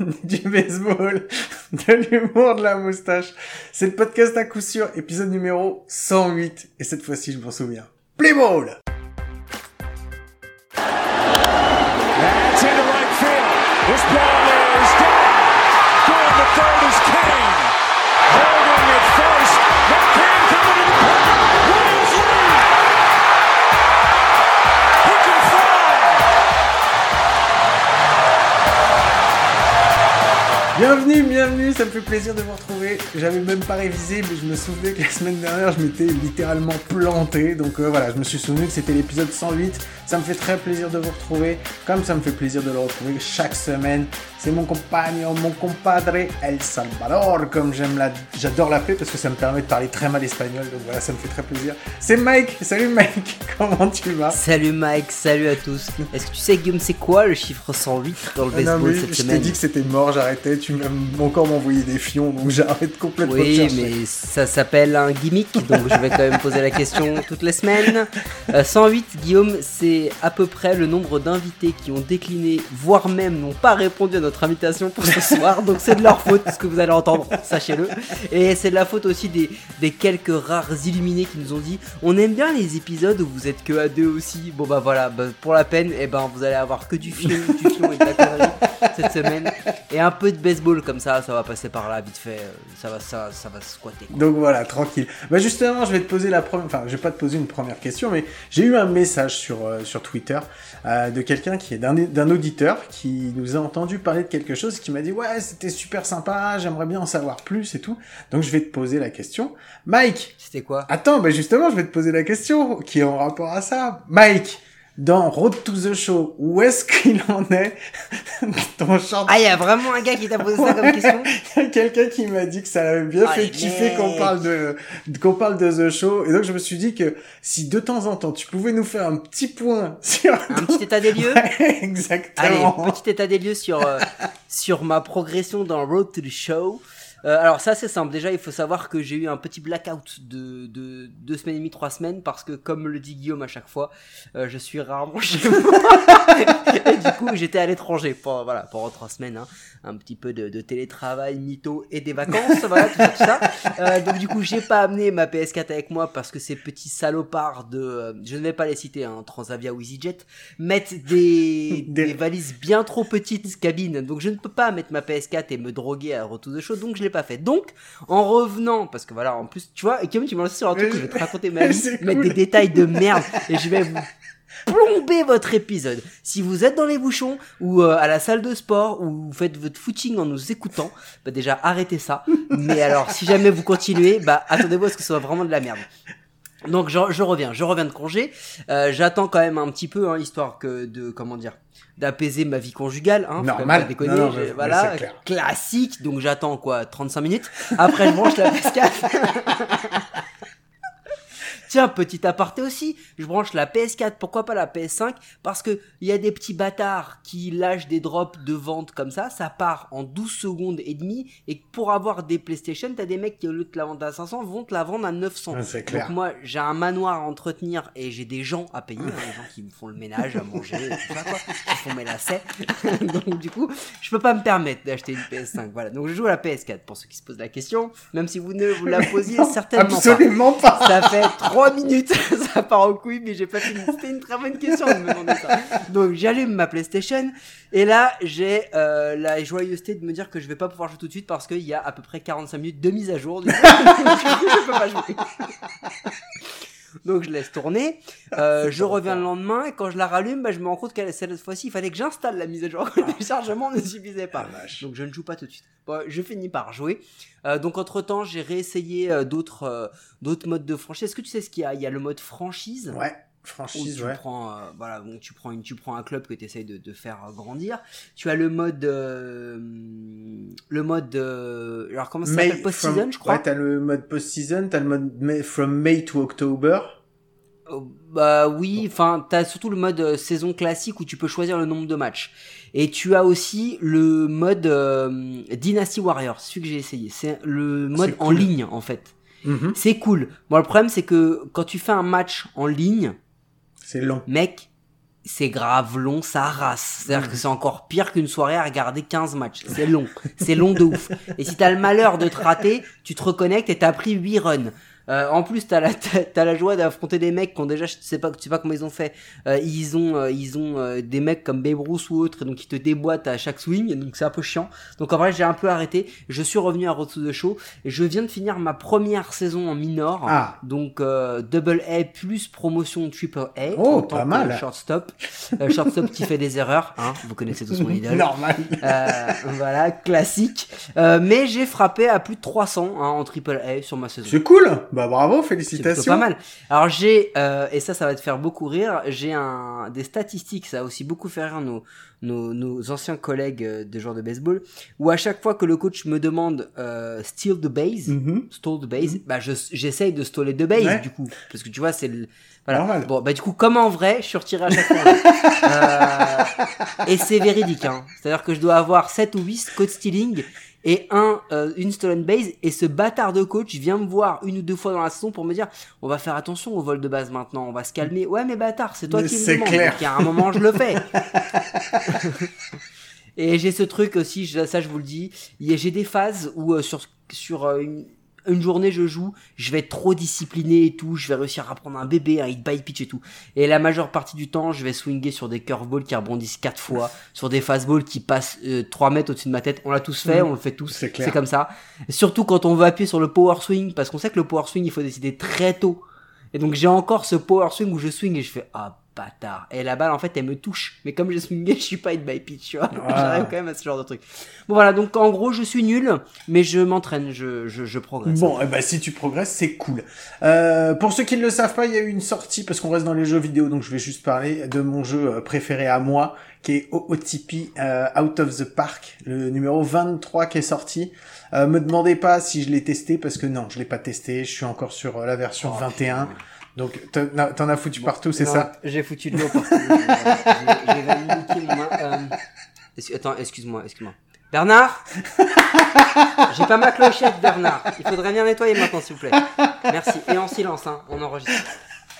du baseball, de l'humour, de la moustache. C'est le podcast à coup sûr, épisode numéro 108. Et cette fois-ci, je m'en souviens. Play ball! Bienvenue, bienvenue, ça me fait plaisir de vous retrouver. J'avais même pas révisé, mais je me souvenais que la semaine dernière, je m'étais littéralement planté. Donc euh, voilà, je me suis souvenu que c'était l'épisode 108. Ça me fait très plaisir de vous retrouver, comme ça me fait plaisir de le retrouver chaque semaine. C'est mon compagnon, mon compadre El Salvador, comme j'aime la... J'adore l'appeler parce que ça me permet de parler très mal espagnol, donc voilà, ça me fait très plaisir. C'est Mike, salut Mike, comment tu vas? Salut Mike, salut à tous. Est-ce que tu sais Guillaume, c'est quoi le chiffre 108 dans le Ah non, baseball mais cette je t'ai semaine? dit que c'était mort, j'arrêtais, tu m'as encore m'envoyé des fions, donc j'arrête complètement de Oui, mais ça s'appelle un gimmick, donc je vais quand même poser la question toutes les semaines. Euh, 108, Guillaume, c'est à peu près le nombre d'invités qui ont décliné, voire même n'ont pas répondu à notre invitation pour ce soir. Donc c'est de leur faute, ce que vous allez entendre, sachez-le. Et c'est de la faute aussi des, des quelques rares illuminés qui nous ont dit on aime bien les épisodes où vous êtes que à deux aussi. Bon bah voilà, bah, pour la peine, et ben vous allez avoir que du fion, du fion et de la connerie cette semaine. Et un peu de baseball comme ça, ça va passer par là vite fait. euh, Ça va, ça, ça va squatter. quoi. Donc voilà, tranquille. Bah justement, je vais te poser la première, enfin, je vais pas te poser une première question, mais j'ai eu un message sur euh, sur Twitter euh, de quelqu'un qui est d'un auditeur qui nous a entendu parler de quelque chose, qui m'a dit ouais, c'était super sympa, j'aimerais bien en savoir plus et tout. Donc je vais te poser la question, Mike. C'était quoi? Attends, bah justement, je vais te poser la question qui est en rapport à ça, Mike. Dans Road to the Show, où est-ce qu'il en est ton short Ah, il y a vraiment un gars qui t'a posé ça comme question. Il y a quelqu'un qui m'a dit que ça l'avait bien Ah, fait kiffer qu'on parle de qu'on parle de The Show. Et donc je me suis dit que si de temps en temps tu pouvais nous faire un petit point sur Un petit état des lieux. Ouais, Allez, exactement petit état des lieux sur, euh, sur ma progression dans Road to the Show. Euh, alors ça c'est simple, déjà il faut savoir que j'ai eu un petit blackout de, de deux semaines et demie, trois semaines, parce que comme le dit Guillaume à chaque fois, euh, je suis rarement chez moi. et du coup j'étais à l'étranger pendant, voilà, pendant trois semaines, hein. un petit peu de, de télétravail, mytho et des vacances, voilà, tout ça, tout ça. Euh, donc du coup j'ai pas amené ma PS4 avec moi parce que ces petits salopards de, je ne vais pas les citer, hein, Transavia ou EasyJet, mettent des, Des- des valises bien trop petites cabines, donc je ne peux pas mettre ma PS4 et me droguer à Retour de Show, donc je l'ai pas fait. Donc, en revenant, parce que voilà, en plus, tu vois, et Kim, tu m'as lancé sur un truc que je vais te raconter ma vie, mettre cool. des détails de merde, et je vais vous plomber votre épisode. Si vous êtes dans les bouchons, ou euh, à la salle de sport, ou vous faites votre footing en nous écoutant, bah déjà, arrêtez ça. Mais alors, si jamais vous continuez, bah attendez-vous à ce que ce soit vraiment de la merde. Donc je, je reviens, je reviens de congé. Euh, J'attends quand même un petit peu, hein, histoire que de comment dire, d'apaiser ma vie conjugale. Hein, Normal. déconner. Non, non, mais- voilà, classique. Donc j'attends quoi, 35 minutes. Après je branche la PS4. Tiens, petit aparté aussi, je branche la PS4, pourquoi pas la PS5 Parce que il y a des petits bâtards qui lâchent des drops de vente comme ça, ça part en 12 secondes et demie, et pour avoir des PlayStation, t'as des mecs qui au lieu de te la vendre à 500 vont te la vendre à 900. Ouais, c'est clair. Donc moi, j'ai un manoir à entretenir et j'ai des gens à payer, hein, des gens qui me font le ménage, à manger, tout ça quoi, qui font mes lacets. Donc du coup, je peux pas me permettre d'acheter une PS5. Voilà, donc je joue à la PS4 pour ceux qui se posent la question, même si vous ne vous la posiez certainement pas. absolument pas Ça fait 3 minutes, ça part en couille, mais j'ai pas fini. C'était une très bonne question de me demander ça. Donc j'allume ma PlayStation, et là j'ai euh, la joyeuseté de me dire que je vais pas pouvoir jouer tout de suite parce qu'il y a à peu près 45 minutes de mise à jour. Du coup, je peux pas jouer. Donc je laisse tourner, euh, je reviens le lendemain et quand je la rallume, bah, je me rends compte qu'elle cette fois-ci il fallait que j'installe la mise à jour. Le téléchargement ne suffisait pas. Donc je ne joue pas tout de suite. Bon, je finis par jouer. Euh, donc entre temps, j'ai réessayé euh, d'autres euh, d'autres modes de franchise. Est-ce que tu sais ce qu'il y a? Il y a le mode franchise. ouais franchise tu ouais prends, euh, voilà, donc tu prends une, tu prends un club que tu essayes de, de faire euh, grandir. Tu as le mode, euh, le mode, euh, alors comment ça s'appelle post-season, from- je crois. ouais t'as le mode post-season t'as le mode May- from May to October Bah oui, enfin, t'as surtout le mode saison classique où tu peux choisir le nombre de matchs. Et tu as aussi le mode Dynasty Warrior, celui que j'ai essayé. C'est le mode en cool. ligne en fait. Mhm. C'est cool. Bon, le problème c'est que quand tu fais un match en ligne, c'est long mec, c'est grave long, ça rase. C'est-à-dire Mm. que c'est encore pire qu'une soirée à regarder 15 matchs. C'est long. C'est long de ouf. Et si t'as le malheur de te rater, tu te reconnectes et t'as pris 8 runs. Euh, en plus, t'as la, t'as, la joie d'affronter des mecs qui ont déjà, je sais pas, tu sais pas comment ils ont fait. Euh, ils ont, euh, ils ont euh, des mecs comme Babe Ruth ou autres, et donc ils te déboîtent à chaque swing, donc c'est un peu chiant. Donc en vrai, j'ai un peu arrêté. Je suis revenu à Road to the Show, et je viens de finir ma première saison en minor. Ah. Donc euh, double A plus promotion triple A. Oh, en tant pas que mal. Shortstop, Euh, shortstop qui fait des erreurs. Hein, vous connaissez tous mon idole. Normal. Euh, voilà, classique. Euh, mais j'ai frappé à plus de 300 hein, en triple A sur ma saison. C'est cool. Bah bravo, C'est plutôt félicitations. pas mal. Alors j'ai, euh, et ça, ça va te faire beaucoup rire, j'ai un, des statistiques, ça a aussi beaucoup fait rire nos, nos, nos anciens collègues euh, de joueurs de baseball, où à chaque fois que le coach me demande euh, steal the base, Mhm. stall the base, bah je, j'essaye de staller the base Ouais. du coup, parce que tu vois, c'est le... Voilà. Normal. Bon, bah du coup, comme en vrai, je suis retiré à chaque fois. Euh, et c'est véridique, hein. C'est-à-dire que je dois avoir 7 ou 8 code stealing et un, euh, une stolen base, et ce bâtard de coach vient me voir une ou deux fois dans la saison pour me dire, on va faire attention au vol de base maintenant, on va se calmer. Ouais, mais bâtard, c'est toi Mais qui me c'est demande. clair. Donc, à un moment, je le fais. Et j'ai ce truc aussi, ça je vous le dis, il j'ai des phases où euh, sur, sur une, une journée je joue, je vais être trop discipliné et tout, je vais réussir à prendre un bébé, un hit by pitch et tout. Et la majeure partie du temps, je vais swinger sur des curveballs qui rebondissent quatre fois, sur des fastballs qui passent euh, 3 mètres au-dessus de ma tête. On l'a tous fait, Mhm. on le fait tous, C'est clair. c'est comme ça. Surtout quand on veut appuyer sur le power swing, parce qu'on sait que le power swing, il faut décider très tôt. Et donc j'ai encore ce power swing où je swing et je fais ah bâtard. Et la balle en fait elle me touche. Mais comme j'ai swingé, je suis pas hit by pitch, tu vois. J'arrive quand même à ce genre de truc. Bon voilà, donc en gros je suis nul, mais je m'entraîne, je, je, je progresse. Bon, eh ben, si tu progresses, c'est cool. Euh, pour ceux qui ne le savent pas, il y a eu une sortie, parce qu'on reste dans les jeux vidéo, donc je vais juste parler de mon jeu euh, préféré à moi, qui est OTP euh, Out of the Park, le numéro 23 qui est sorti. Euh, me demandez pas si je l'ai testé, parce que non, je l'ai pas testé, je suis encore sur la version 21. Donc, t'en as- foutu partout, c'est ça J'ai foutu de l'eau partout. J'ai j'ai main. Euh, attends, excuse-moi, excuse-moi. Bernard J'ai pas ma clochette, Bernard. Il faudrait venir nettoyer maintenant, s'il vous plaît. Merci. Et en silence, hein, on enregistre.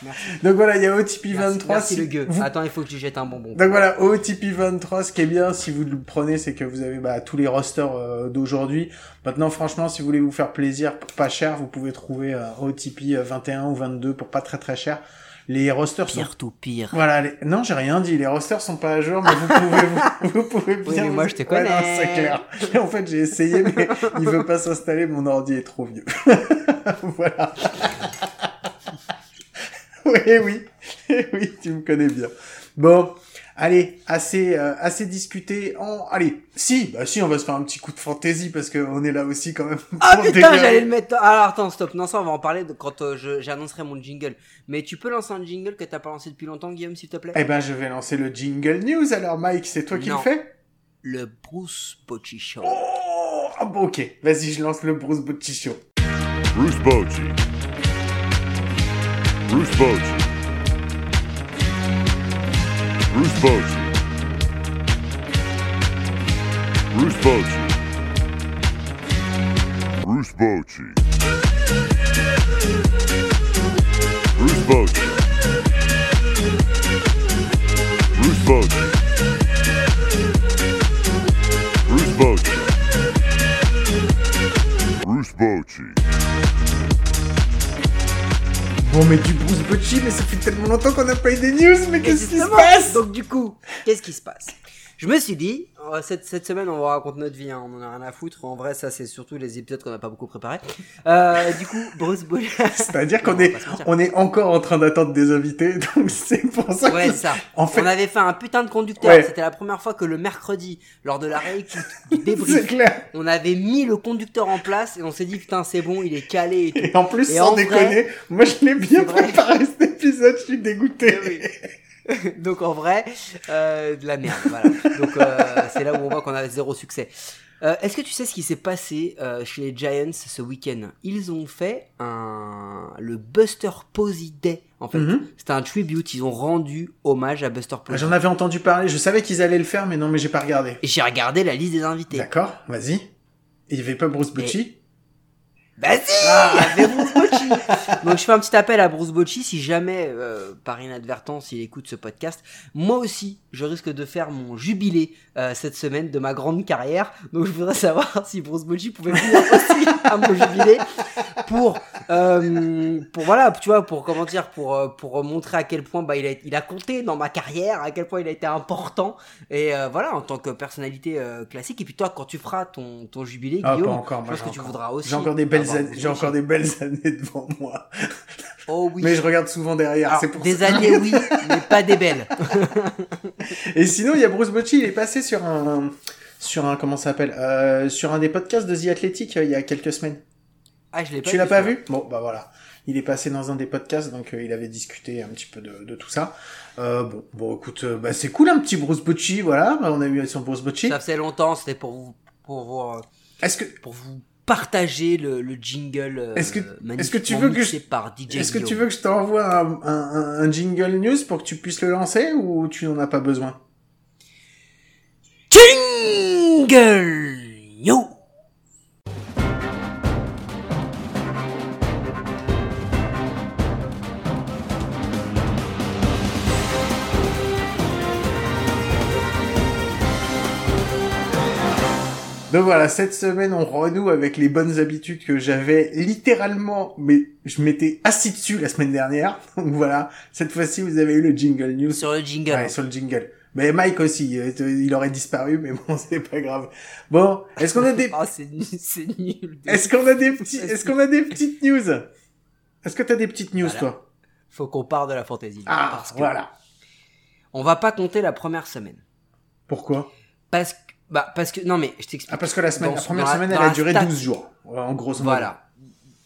Merci. Donc voilà, il y a OTP Merci, 23. merci si le gueux. vous- Attends, il faut que tu jettes un bonbon. Donc voilà, OTP 23, ce qui est bien, si vous le prenez, c'est que vous avez bah, tous les rosters euh, d'aujourd'hui. Maintenant, franchement, si vous voulez vous faire plaisir, pour pas cher, vous pouvez trouver euh, OTP 21 ou 22 pour pas très très cher. Les rosters sont... Pire tout pire. Voilà, les... non, j'ai rien dit, les rosters sont pas à jour, mais vous pouvez, vous, vous pouvez bien... Oui, mais moi, je te Ouais, connais. c'est clair. Et en fait, j'ai essayé, mais il veut pas s'installer, mon ordi est trop vieux. voilà. oui, oui, oui, tu me connais bien. Bon, allez, assez, euh, assez discuté. En... Allez, si, bah si, on va se faire un petit coup de fantaisie parce que on est là aussi quand même. Ah putain, j'allais le mettre. Alors attends, stop. Non, ça, on va en parler de- quand euh, je- j'annoncerai mon jingle. Mais tu peux lancer un jingle que t'as pas lancé depuis longtemps, Guillaume, s'il te plaît? Eh ben, je vais lancer le jingle news. Alors, Mike, c'est toi qui Non. le fais? Le Bruce Bocci Show. Oh, ah bon, ok. Vas-y, je lance le Bruce Bocci Show. Bruce Bochy. Bruce Bochy. Bruce Bochy. Bruce Bochy. Bruce Bochy. Bruce Bochy. Bruce Bochy. Bruce Bochy. Bruce Bochy. Bon, mais du Bruce Bocci, mais ça fait tellement longtemps qu'on n'a pas eu des news, mais qu'est-ce qui se passe? Donc du coup, qu'est-ce qui se passe? Je me suis dit, euh, cette, cette semaine on va raconter notre vie, hein, on en a rien à foutre. En vrai, ça c'est surtout les épisodes qu'on n'a pas beaucoup préparés. Euh, du coup, Bruce Bocci. C'est-à-dire qu'on est, on est encore en train d'attendre des invités, donc c'est pour ça Ouais, que... c'est ça. En fait, On avait fait un putain de conducteur. Ouais. C'était la première fois que le mercredi, lors de la réécoute du c'est débrief, clair. on avait mis le conducteur en place et on s'est dit putain c'est bon, il est calé et tout. Et en plus, Et sans en déconner, moi je l'ai bien vrai. préparé cet épisode, je suis dégoûté. Donc en vrai, euh, de la merde. Voilà. Donc euh, c'est là où on voit qu'on avait zéro succès. Euh, Est-ce que tu sais ce qui s'est passé chez les Giants ce week-end? Ils ont fait un le Buster Posey Day. En fait, Mhm. c'était un tribute. Ils ont rendu hommage à Buster Ah, Posey. J'en avais entendu parler, je savais qu'ils allaient le faire, mais non, mais j'ai pas regardé. Et j'ai regardé la liste des invités. D'accord, vas-y. Il y avait pas Bruce Bocci Si avec Bruce Bocci Donc je fais un petit appel à Bruce Bocci, si jamais, euh, par inadvertance, il écoute ce podcast, moi aussi, je risque de faire mon jubilé euh, cette semaine de ma grande carrière, donc je voudrais savoir si Bruce Bocci pouvait venir aussi à mon jubilé pour, euh, pour voilà, tu vois, pour comment dire, pour, euh, pour montrer à quel point bah, il, a, il a compté dans ma carrière, à quel point il a été important, et euh, voilà, en tant que personnalité euh, classique, et puis toi, quand tu feras ton, ton jubilé, Ah, Guillaume, encore, je pense que tu voudras aussi. J'ai encore des belles années, j'ai encore des belles années devant moi. Oh oui. Mais je regarde souvent derrière, Alors, c'est pour des ça. années, oui, mais pas des belles. Et sinon, il y a Bruce Bocci, il est passé sur un, sur un, comment ça s'appelle, euh, sur un des podcasts de The Athletic euh, il y a quelques semaines. Ah, je l'ai pas Tu l'as pas vu? Bon, bah voilà. Il est passé dans un des podcasts, donc euh, il avait discuté un petit peu de, de tout ça. Euh, bon, bon, écoute, euh, bah, c'est cool un petit Bruce Bocci, voilà. Bah, on a eu son Bruce Bocci. Ça faisait longtemps, c'était pour vous, pour vous, euh, Est-ce que, pour vous partager le, le jingle euh, Est-ce que- magnifiquement est-ce que tu veux que je- par DJ est-ce que tu veux que je t'envoie un, un, un jingle news pour que tu puisses le lancer ou tu n'en as pas besoin? Jingle Donc voilà, cette semaine, on renoue avec les bonnes habitudes que j'avais littéralement, mais je m'étais assis dessus la semaine dernière. Donc voilà, cette fois-ci, vous avez eu le jingle news. Sur le jingle. Ouais, sur le jingle. Mais Mike aussi, euh, il aurait disparu, mais bon, c'est pas grave. Bon, est-ce qu'on a des, Ah, c'est nul, c'est nul. est-ce qu'on a des petits, est-ce qu'on a des petites news? Est-ce que t'as des petites news, Voilà. toi? Faut qu'on parte de la fantaisie. Ah, parce que voilà. On va pas compter la première semaine. Pourquoi? Parce que, bah, parce que, non mais, je t'explique. Ah, parce que la semaine, Dans- la première la- semaine, elle a duré stat- 12 jours. En gros. Voilà.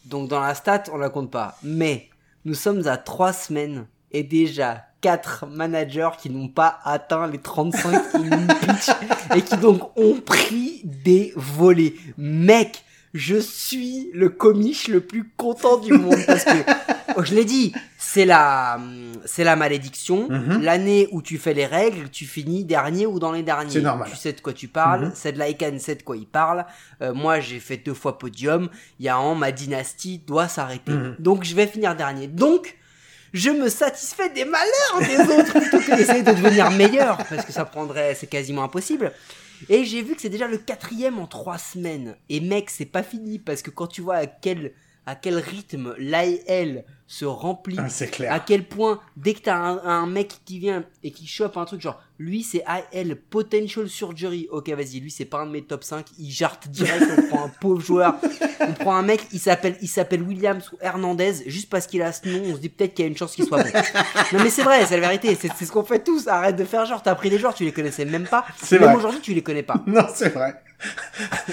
Donc dans la stat, on la compte pas. Mais nous sommes à 3 semaines et déjà 4 managers qui n'ont pas atteint les 35 innings pitch et qui donc ont pris des volets. Mec, je suis le comiche le plus content du monde parce que oh, je l'ai dit, c'est la c'est la malédiction. Mhm. L'année où tu fais les règles, tu finis dernier ou dans les derniers. C'est normal. Tu sais de quoi tu parles. Mhm. C'est de l'Aikan, sait de quoi il parle. Euh, moi, j'ai fait deux fois podium. Il y a un an, ma dynastie doit s'arrêter. Mhm. Donc, je vais finir dernier. Donc, je me satisfais des malheurs des autres plutôt que d'essayer de devenir meilleur parce que ça prendrait, c'est quasiment impossible. Et j'ai vu que c'est déjà le quatrième en trois semaines. Et mec, c'est pas fini parce que quand tu vois à quel à quel rythme l'AL se remplit, Ah, c'est clair. à quel point dès que t'as un, un mec qui vient et qui chope un truc genre lui c'est AL potential surgery. Ok vas-y lui c'est pas un de mes top 5 il jarte direct on prend un pauvre joueur. On prend un mec il s'appelle il s'appelle Williams ou Hernandez juste parce qu'il a ce nom on se dit peut-être qu'il y a une chance qu'il soit bon. Non mais c'est vrai c'est la vérité. C'est c'est ce qu'on fait tous. Arrête de faire genre t'as pris des joueurs tu les connaissais même pas. C'est même vrai. aujourd'hui tu les connais pas. Non, c'est vrai.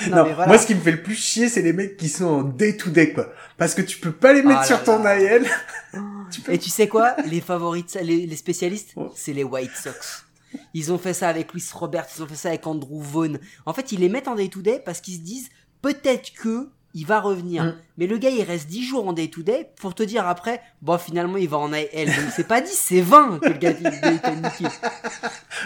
non, Non, mais voilà. moi ce qui me fait le plus chier, c'est les mecs qui sont en day to day quoi. Parce que tu peux pas les mettre Ah sur ton. AL. tu peux... Et tu sais quoi? Les ça- les, les spécialistes, c'est les White Sox. Ils ont fait ça avec Luis Robert, ils ont fait ça avec Andrew Vaughn. En fait, ils les mettent en day-to-day parce qu'ils se disent peut-être que il va revenir. Mm. Mais le gars, il reste 10 jours en day-to-day pour te dire après, bon, finalement, il va en AL. Donc, c'est pas 10, c'est 20 que le gars il t'a niqué.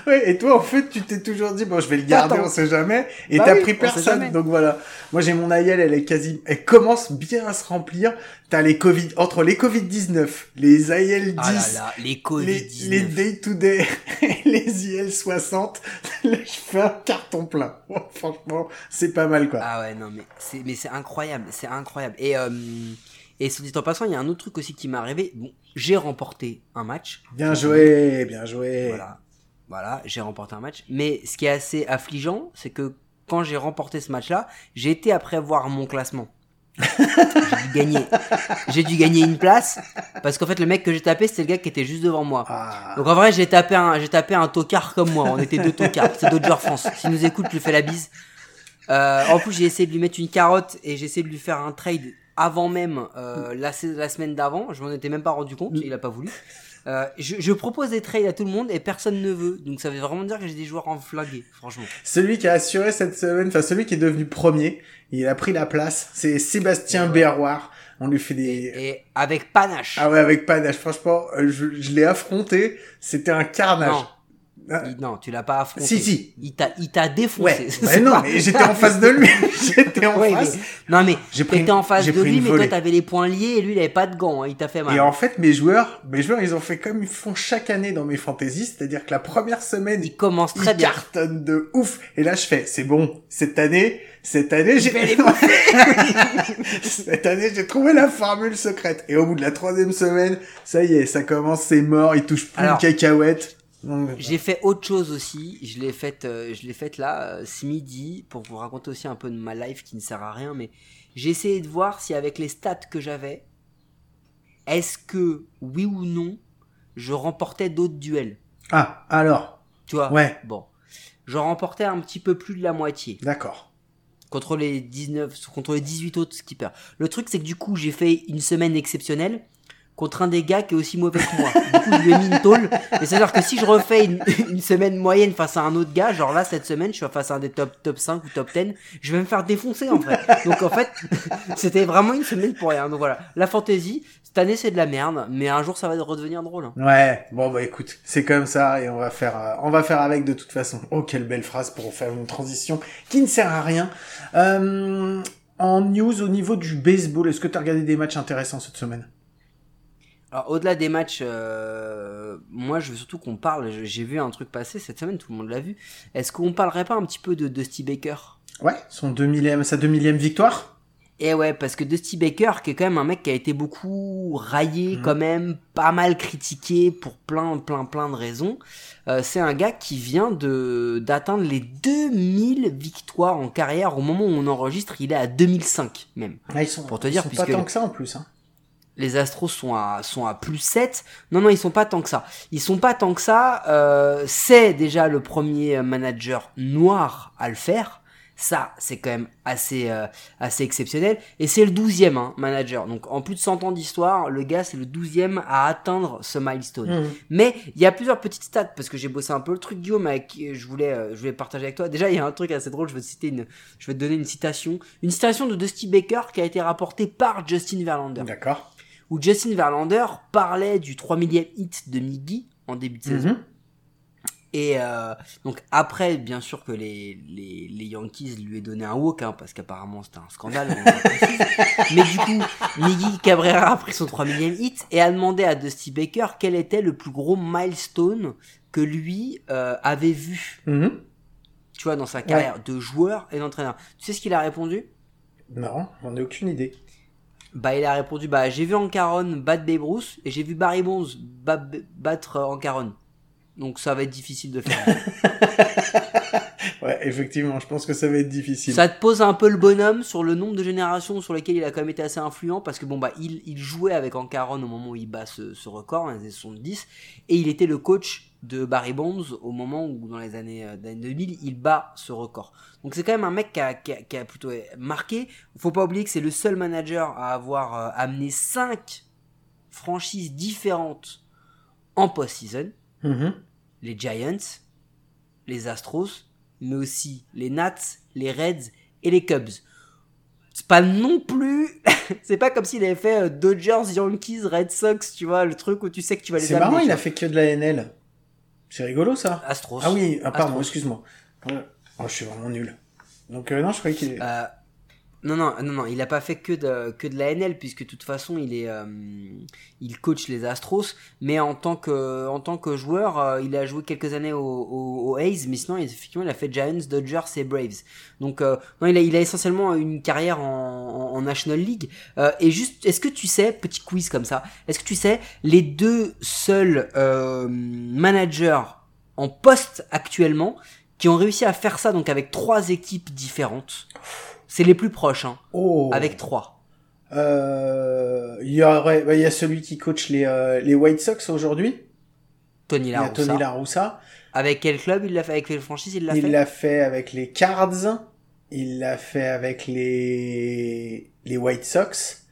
Ouais, et toi en fait, tu t'es toujours dit bon, je vais le garder, on sait jamais. Et Bah t'as oui, pris personne. Donc voilà. Moi j'ai mon AL, elle est quasi, elle commence bien à se remplir. T'as les Covid, entre les Covid 19, les AL 10. Ah les Covid-19. les day to day et les IL 60, là, je fais un carton plein. Franchement, c'est pas mal quoi. Ah ouais, non, mais c'est, mais c'est incroyable, c'est incroyable. Et, euh, et dit en passant, il y a un autre truc aussi qui m'est arrivé. Bon, j'ai remporté un match. Bien joué, bien joué. Voilà, voilà, j'ai remporté un match. Mais ce qui est assez affligeant, c'est que quand j'ai remporté ce match-là, j'ai été après voir mon classement. j'ai dû gagner. J'ai dû gagner une place parce qu'en fait le mec que j'ai tapé c'était le gars qui était juste devant moi. Ah. Donc en vrai j'ai tapé un j'ai tapé un tocard comme moi. On était deux tocards. C'est Dodger France. S'il nous écoute, je lui fais la bise. Euh, en plus j'ai essayé de lui mettre une carotte et j'ai essayé de lui faire un trade avant même euh, la, se- la semaine d'avant. Je m'en étais même pas rendu compte. Il a pas voulu. Euh, je, je propose des trades à tout le monde et personne ne veut. Donc ça veut vraiment dire que j'ai des joueurs enflingués, franchement. Celui qui a assuré cette semaine, enfin celui qui est devenu premier, il a pris la place, c'est Sébastien Berroir. On lui fait des... Et avec panache. Ah ouais, avec panache. Franchement, euh, je, je l'ai affronté, c'était un carnage. Non. Ah. Non, tu l'as pas affronté. Si, si. Il t'a, il t'a défoncé. Ouais, ouais, non, pas- mais j'étais en face de lui. j'étais en Ouais, face. mais- Non mais J'ai pris une- en face de lui, mais toi t'avais les poings liés et lui il avait pas de gants, hein, il t'a fait mal. Et en fait, mes joueurs, mes joueurs, ils ont fait comme ils font chaque année dans mes fantaisies, c'est-à-dire que la première semaine, ils très bien. cartonnent de ouf. Et là, je fais, c'est bon, cette année, cette année, j'ai, cette année, j'ai trouvé la formule secrète. Et au bout de la troisième semaine, ça y est, ça commence, c'est mort, il touche plus Alors, une cacahuète. J'ai fait autre chose aussi. Je l'ai faite, euh, je l'ai faite là, euh, ce midi, pour vous raconter aussi un peu de ma life qui ne sert à rien. Mais j'ai essayé de voir si avec les stats que j'avais, est-ce que oui ou non, je remportais d'autres duels. Ah, alors, Tu vois? Ouais, Bon, je remportais un petit peu plus de la moitié d'accord. contre les 19, contre les 18 autres skippers. Le truc, c'est que du coup, j'ai fait une semaine exceptionnelle contre un des gars qui est aussi mauvais que moi. Du coup, je lui ai mis une tôle. Et c'est-à-dire que si je refais une, semaine moyenne face à un autre gars, genre là, cette semaine, je suis face à un des top, top 5 ou top 10, je vais me faire défoncer, en fait. Donc, en fait, c'était vraiment une semaine pour rien. Donc voilà. La fantasy, cette année, c'est de la merde, mais un jour, ça va redevenir drôle. hein. Ouais, bon bah écoute, c'est comme ça et on va faire, euh, on va faire avec de toute façon. Oh quelle belle phrase pour faire une transition qui ne sert à rien. Euh, en news au niveau du baseball, est-ce que tu as regardé des matchs intéressants cette semaine? Alors, au-delà des matchs, euh, moi, je veux surtout qu'on parle. J'ai vu un truc passer cette semaine, tout le monde l'a vu. Est-ce qu'on parlerait pas un petit peu de Dusty Baker? Ouais, son 2000 sa 2000e victoire. Eh ouais, parce que Dusty Baker, qui est quand même un mec qui a été beaucoup raillé, Mhm. quand même, pas mal critiqué pour plein, plein, plein de raisons, euh, c'est un gars qui vient de d'atteindre les 2000 victoires en carrière. Au moment où on enregistre, il est à 2005 même. Ah, ils sont, Pour te ils dire, sont pas tant que ça en plus. Hein. Les Astros sont à, sont à plus 7. Non, non, ils sont pas tant que ça. Ils sont pas tant que ça. Euh, c'est déjà le premier manager noir à le faire. Ça, c'est quand même assez, euh, assez exceptionnel. Et c'est le douzième hein, manager. Donc, en plus de 100 ans d'histoire, le gars, c'est le douzième à atteindre ce milestone. Mhm. Mais il y a plusieurs petites stats parce que j'ai bossé un peu le truc Guillaume avec je voulais euh, je voulais partager avec toi. Déjà il y a un truc assez drôle, je vais te citer une je vais te donner une citation, une citation de Dusty Baker qui a été rapportée par Justin Verlander D'accord. Où Justin Verlander parlait du 3 millième hit de Miggy en début de saison. Mhm. Et euh, donc après, bien sûr que les, les, les Yankees lui aient donné un walk, hein, parce qu'apparemment c'était un scandale. Mais du coup, Miggy Cabrera a pris son 3 millième hit et a demandé à Dusty Baker quel était le plus gros milestone que lui euh, avait vu, Mhm. tu vois, dans sa carrière de joueur et d'entraîneur. Tu sais ce qu'il a répondu? Non, j'en ai aucune idée. Bah, il a répondu, bah, j'ai vu Ancaron battre Babe Ruth et j'ai vu Barry Bonds ba- battre euh, Ancaron. Donc ça va être difficile de faire. Ouais, effectivement, je pense que ça va être difficile. ça te pose un peu le bonhomme sur le nombre de générations sur lesquelles il a quand même été assez influent parce que bon bah il, il jouait avec Ancaron au moment où il bat ce, ce record, dans les années 70, et il était le coach de Barry Bonds au moment où dans les années, euh, d'année 2000 il bat ce record. Donc c'est quand même un mec qui a, qui a, qui a plutôt marqué. Faut pas oublier que c'est le seul manager à avoir euh, amené 5 franchises différentes en post-season. Mhm. les Giants, les Astros, mais aussi les Nats, les Reds et les Cubs. C'est pas non plus, c'est pas comme s'il avait fait euh, Dodgers, Yankees, Red Sox, tu vois, le truc où tu sais que tu vas les C'est marrant, il a fait que de la NL. C'est rigolo ça. Astros. Ah oui, ah, pardon, excuse-moi. Oh, je suis vraiment nul. Donc euh, non, je croyais qu'il. Euh, non, non, non, non, il a pas fait que de, que de la NL, puisque de toute façon, il est, euh, il coach les Astros, mais en tant que, en tant que joueur, euh, il a joué quelques années au, au, au A's, mais sinon, effectivement, il a fait Giants, Dodgers et Braves. Donc, euh, non, il a, il a essentiellement une carrière en, en, National League. Et juste, est-ce que tu sais, petit quiz comme ça, est-ce que tu sais, les deux seuls managers en poste actuellement qui ont réussi à faire ça, donc avec trois équipes différentes, c'est les plus proches, hein, Oh. avec trois. Euh, il y aurait, bah, il y a celui qui coach les euh, les White Sox aujourd'hui. Tony Il y a La Tony. Avec quel club il l'a fait? Avec quelle franchise il l'a Il fait? l'a fait avec les Cards. Il l'a fait avec les les White Sox.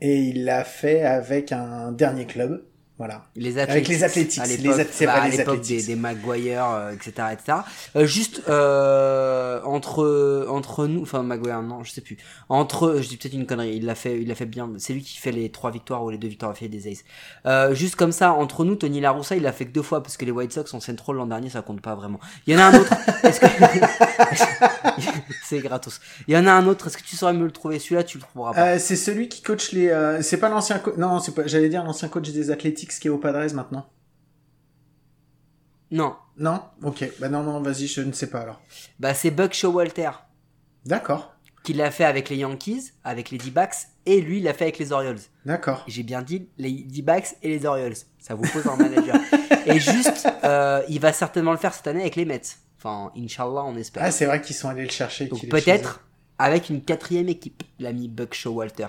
Et il l'a fait avec un dernier club. Voilà. Les Avec les Athletics, à les l'époque, bah, à les Athletics. des, des Maguire, euh, etc., etc. Euh, juste euh, entre entre nous, enfin Maguire, non, je sais plus. Entre, je dis peut-être une connerie. Il l'a fait, il l'a fait bien. C'est lui qui fait les trois victoires ou les deux victoires affiliées des Aces. Euh, juste comme ça, entre nous, Tony La Russa, il l'a fait que deux fois parce que les White Sox en Central l'an dernier, ça compte pas vraiment. Il y en a un autre. Est-ce que c'est gratos. Il y en a un autre. Est-ce que tu saurais me le trouver? Celui-là, tu le trouveras pas. Euh, c'est celui qui coach les. euh, c'est pas l'ancien. co- Non, c'est pas. J'allais dire l'ancien coach des Athletics qui est au Padres maintenant. Non. Non? Ok. Bah non, non. Vas-y, je ne sais pas alors. Bah c'est Buck Showalter. D'accord. qu'il l'a fait avec les Yankees, avec les D-backs, et lui, il l'a fait avec les Orioles. D'accord. J'ai bien dit les D-backs et les Orioles. Ça vous pose un manager. et juste, euh, il va certainement le faire cette année avec les Mets. Enfin, Inch'Allah, on espère. Ah, c'est vrai qu'ils sont allés le chercher. Peut-être avec une quatrième équipe, l'ami Buck Showalter.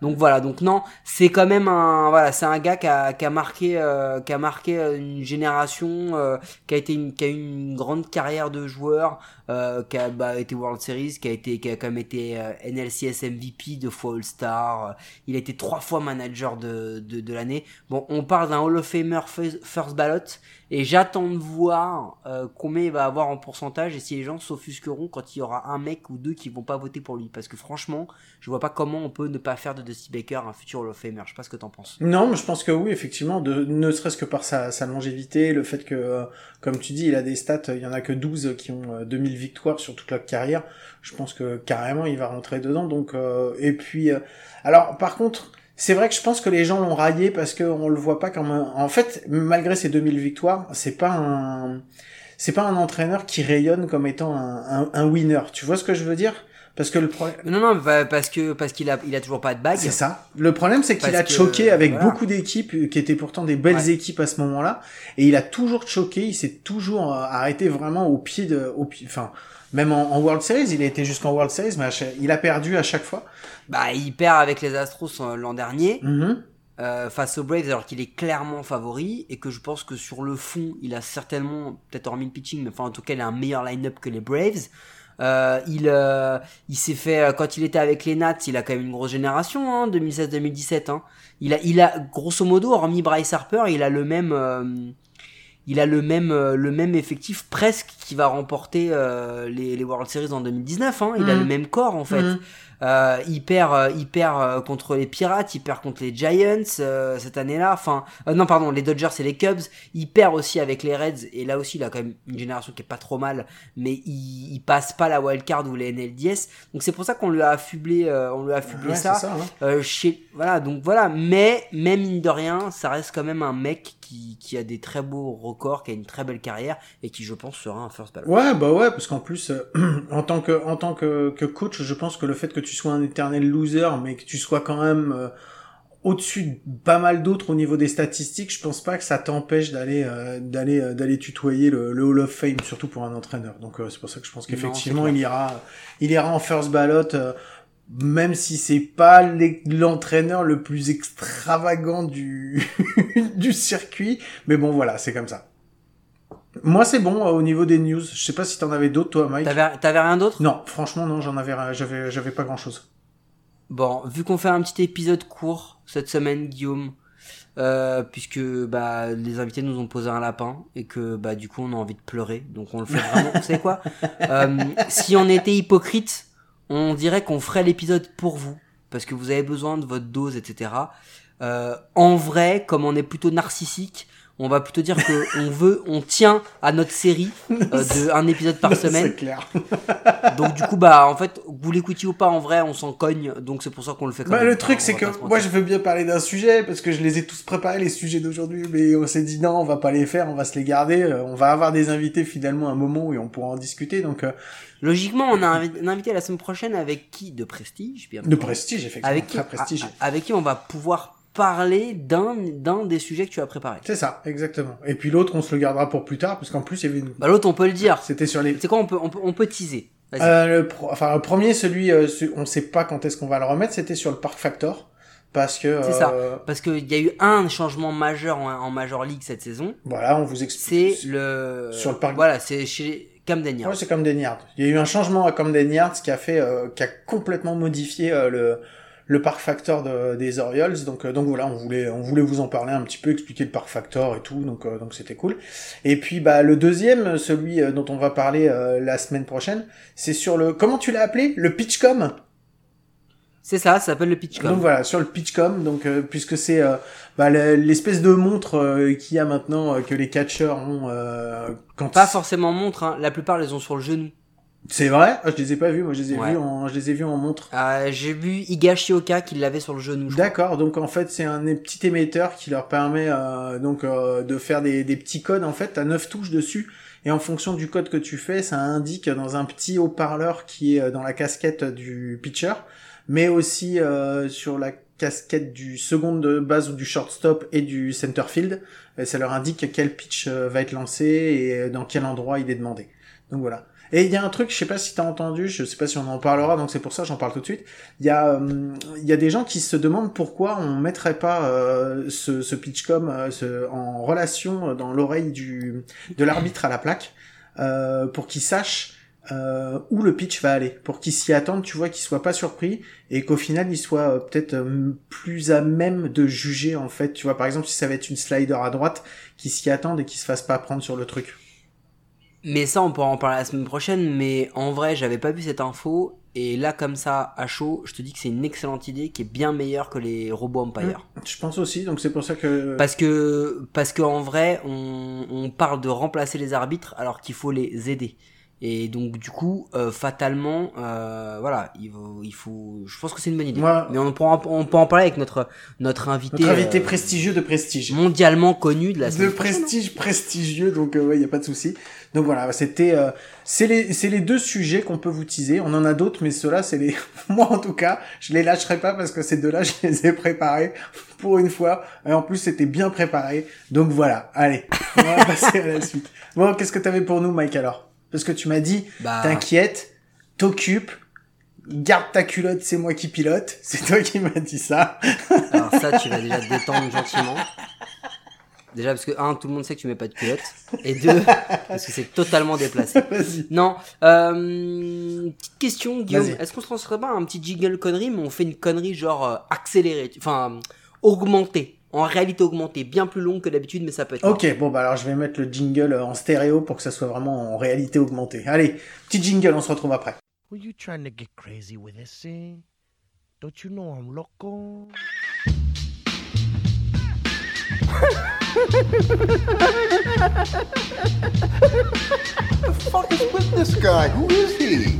Donc voilà, donc non, c'est quand même un voilà, c'est un gars qui a, qui a marqué euh, qui a marqué euh, une génération, euh, qui a été une, qui a eu une grande carrière de joueur, euh, qui a bah, été World Series, qui a été qui a quand même été euh, NLCS MVP, deux fois All Star, euh, il a été trois fois manager de de, de l'année. Bon, on parle d'un Hall of Famer first ballot et j'attends de voir combien il va avoir en pourcentage et si les gens s'offusqueront quand il y aura un mec ou deux qui vont pas voter pour lui. Parce que franchement, je vois pas comment on peut ne pas faire de Dusty Baker un futur Hall of Famer. Je sais pas ce que t'en penses. Non, mais je pense que oui, effectivement, de, ne serait-ce que par sa, longévité, le fait que, euh, comme tu dis, il a des stats, il y en a que 12 qui ont euh, 2000 victoires sur toute leur carrière. Je pense que carrément, il va rentrer dedans. Donc, euh, et puis, euh, alors, par contre, c'est vrai que je pense que les gens l'ont raillé parce qu'on le voit pas comme un... En fait, malgré ses 2000 victoires, c'est pas un... C'est pas un entraîneur qui rayonne comme étant un winner. Tu vois ce que je veux dire? Parce que le problème... Non, non, bah, parce que parce qu'il a il a toujours pas de bague. C'est ça. Le problème, c'est qu'il a que, choqué avec voilà. beaucoup d'équipes qui étaient pourtant des belles Ouais. équipes à ce moment-là, et il a toujours choqué. Il s'est toujours euh, arrêté vraiment au pied de, au pied, enfin, même en, en World Series, il a été jusqu'en World Series, mais il a perdu à chaque fois. Bah, il perd avec les Astros euh, l'an dernier. Mhm. euh, face aux Braves alors qu'il est clairement favori et que je pense que sur le fond il a certainement peut-être hormis le pitching mais enfin en tout cas il a un meilleur line-up que les Braves euh, il euh, il s'est fait euh, quand il était avec les Nats il a quand même une grosse génération hein, 2016-2017 hein. il a il a grosso modo hormis Bryce Harper il a le même euh, il a le même euh, le même effectif presque qui va remporter euh, les, les World Series en 2019 hein. il a Mhm. le même corps en fait Mhm. Euh, il perd, euh, il perd euh, contre les Pirates, il perd contre les Giants euh, cette année-là. Enfin, euh, non, pardon, les Dodgers et les Cubs. Il perd aussi avec les Reds. Et là aussi, il a quand même une génération qui est pas trop mal, mais il, il passe pas la wild card ou les NLDS. Donc c'est pour ça qu'on lui a affublé, on lui a affublé Ouais, ça. hein. Chez, voilà, donc voilà. Mais même mine de rien, ça reste quand même un mec qui, qui a des très beaux records, qui a une très belle carrière et qui, je pense, sera un first ballot. Ouais, bah ouais, parce qu'en plus, en tant que en tant que, que coach, je pense que le fait que tu sois un éternel loser, mais que tu sois quand même euh, au-dessus de pas mal d'autres au niveau des statistiques, je pense pas que ça t'empêche d'aller euh, d'aller euh, d'aller tutoyer le, le Hall of Fame, surtout pour un entraîneur. Donc c'est pour ça que je pense qu'effectivement il ira il ira en first ballot. même si c'est pas l'e- l'entraîneur le plus extravagant du du circuit, mais bon voilà, c'est comme ça. Moi, c'est bon euh, au niveau des news. Je sais pas si t'en avais d'autres, toi, Mike. T'avais, t'avais rien d'autre? Non, franchement, non, j'en avais, j'avais, j'avais pas grand chose. Bon, vu qu'on fait un petit épisode court cette semaine, Guillaume, euh, puisque bah les invités nous ont posé un lapin et que bah du coup on a envie de pleurer, donc on le fait vraiment. Vous savez quoi? Euh, Si on était hypocrite, on dirait qu'on ferait l'épisode pour vous, parce que vous avez besoin de votre dose, etc. Euh, en vrai, comme on est plutôt narcissique, on va plutôt dire que on veut, on tient à notre série euh, de un épisode par semaine. C'est clair. Donc du coup bah en fait vous l'écoutiez ou pas en vrai on s'en cogne donc c'est pour ça qu'on le fait quand Bah, même. le truc, c'est que moi, je veux bien parler d'un sujet parce que je les ai tous préparés, les sujets d'aujourd'hui, mais on s'est dit non, on va pas les faire, on va se les garder. euh, On va avoir des invités finalement à un moment où on pourra en discuter. Donc, euh, Logiquement on a un invité la semaine prochaine avec qui? De prestige bien de prestige, effectivement, avec qui? très prestigieux. a- avec qui on va pouvoir parler d'un d'un des sujets que tu as préparé. C'est ça, exactement. Et puis l'autre, on se le gardera pour plus tard parce qu'en plus, il y avait une. Bah l'autre on peut le dire. C'était sur les. C'est quoi on peut on peut on peut teaser. Euh, le pro- Enfin, le premier, celui, euh, ce- on sait pas quand est-ce qu'on va le remettre. C'était sur le Park Factor parce que. C'est ça. euh, Parce qu'il y a eu un changement majeur en, en Major League cette saison. Voilà, on vous C'est explique. le Sur le parc- Voilà c'est chez Camden Yards. Ouais, c'est Camden Yards. Il y a eu un changement à Camden Yards qui a fait, euh, qui a complètement modifié euh, le le park factor de- des Orioles. Donc, euh, donc voilà, on voulait, on voulait vous en parler un petit peu, expliquer le park factor et tout. Donc, euh, donc c'était cool. Et puis, bah, le deuxième, celui euh, dont on va parler la semaine prochaine, c'est sur le, comment tu l'as appelé, le Pitchcom? C'est ça, ça s'appelle le Pitchcom. Donc voilà, sur le Pitchcom, donc euh, puisque c'est euh, bah, le- l'espèce de montre euh, qu'il y a maintenant que les catcheurs ont quand Pas ils- forcément montre, hein. la plupart les ont sur le genou. C'est vrai? Ah, Je les ai pas vus, moi je les ai Ouais. vus en, je les ai vus en montre. Euh, J'ai vu Higashioka qui l'avait sur le genou. D'accord, donc en fait c'est un petit émetteur qui leur permet euh, donc euh, de faire des, des petits codes. En fait, t'as neuf touches dessus et en fonction du code que tu fais, ça indique dans un petit haut-parleur qui est euh, dans la casquette du pitcher, mais aussi euh, sur la casquette du second de base ou du shortstop et du center field. Et ça leur indique quel pitch va être lancé et dans quel endroit il est demandé. Donc voilà. Et il y a un truc, je sais pas si t'as entendu, je sais pas si on en parlera, donc c'est pour ça j'en parle tout de suite. Il y a, euh, il y a des gens qui se demandent pourquoi on mettrait pas euh, ce, ce pitchcom euh, en relation euh, dans l'oreille du de l'arbitre à la plaque euh, pour qu'il sache euh, où le pitch va aller, pour qu'il s'y attende, tu vois, qu'il soit pas surpris et qu'au final il soit euh, peut-être plus à même de juger en fait, tu vois, par exemple si ça va être une slider à droite, qu'il s'y attende et qu'il se fasse pas prendre sur le truc. Mais ça, on pourra en parler la semaine prochaine. Mais en vrai, j'avais pas vu cette info. Et là, comme ça, à chaud, je te dis que c'est une excellente idée qui est bien meilleure que les robots Empire. Je pense aussi, donc c'est pour ça que Parce que, parce que en vrai, on, on parle de remplacer les arbitres alors qu'il faut les aider. Et donc, du coup, euh, fatalement, euh, voilà, il faut, il faut, je pense que c'est une bonne idée. Mais on pourra, on peut en parler avec notre, notre invité, notre invité euh, prestigieux de prestige. mondialement connu de la de prochaine. prestige prestigieux donc ouais y a pas de souci. Donc voilà c'était euh, c'est les c'est les deux sujets qu'on peut vous teaser. On en a d'autres mais ceux-là c'est les moi en tout cas je les lâcherai pas parce que ces deux-là je les ai préparés pour une fois. Et en plus c'était bien préparé. Donc voilà allez on va passer à la suite. Bon qu'est-ce que t'avais pour nous Mike alors? Parce que tu m'as dit Bah. t'inquiète t'occupes garde ta culotte c'est moi qui pilote c'est toi qui m'as dit ça Alors ça, tu vas déjà te détendre gentiment. Déjà parce que un, tout le monde sait que tu mets pas de culotte, et deux, parce que c'est totalement déplacé. Non, euh, petite question, Guillaume. Est-ce qu'on se lancerait pas un petit jingle connerie, mais on fait une connerie genre euh, accélérée, enfin augmentée, en réalité augmentée, bien plus longue que d'habitude, mais ça peut être. Ok, bon bah alors je vais mettre le jingle en stéréo pour que ça soit vraiment en réalité augmentée. Allez, petit jingle, on se retrouve après. Were you trying to get crazy with this thing? Don't you know I'm loco? fuck is with this guy? Who is he?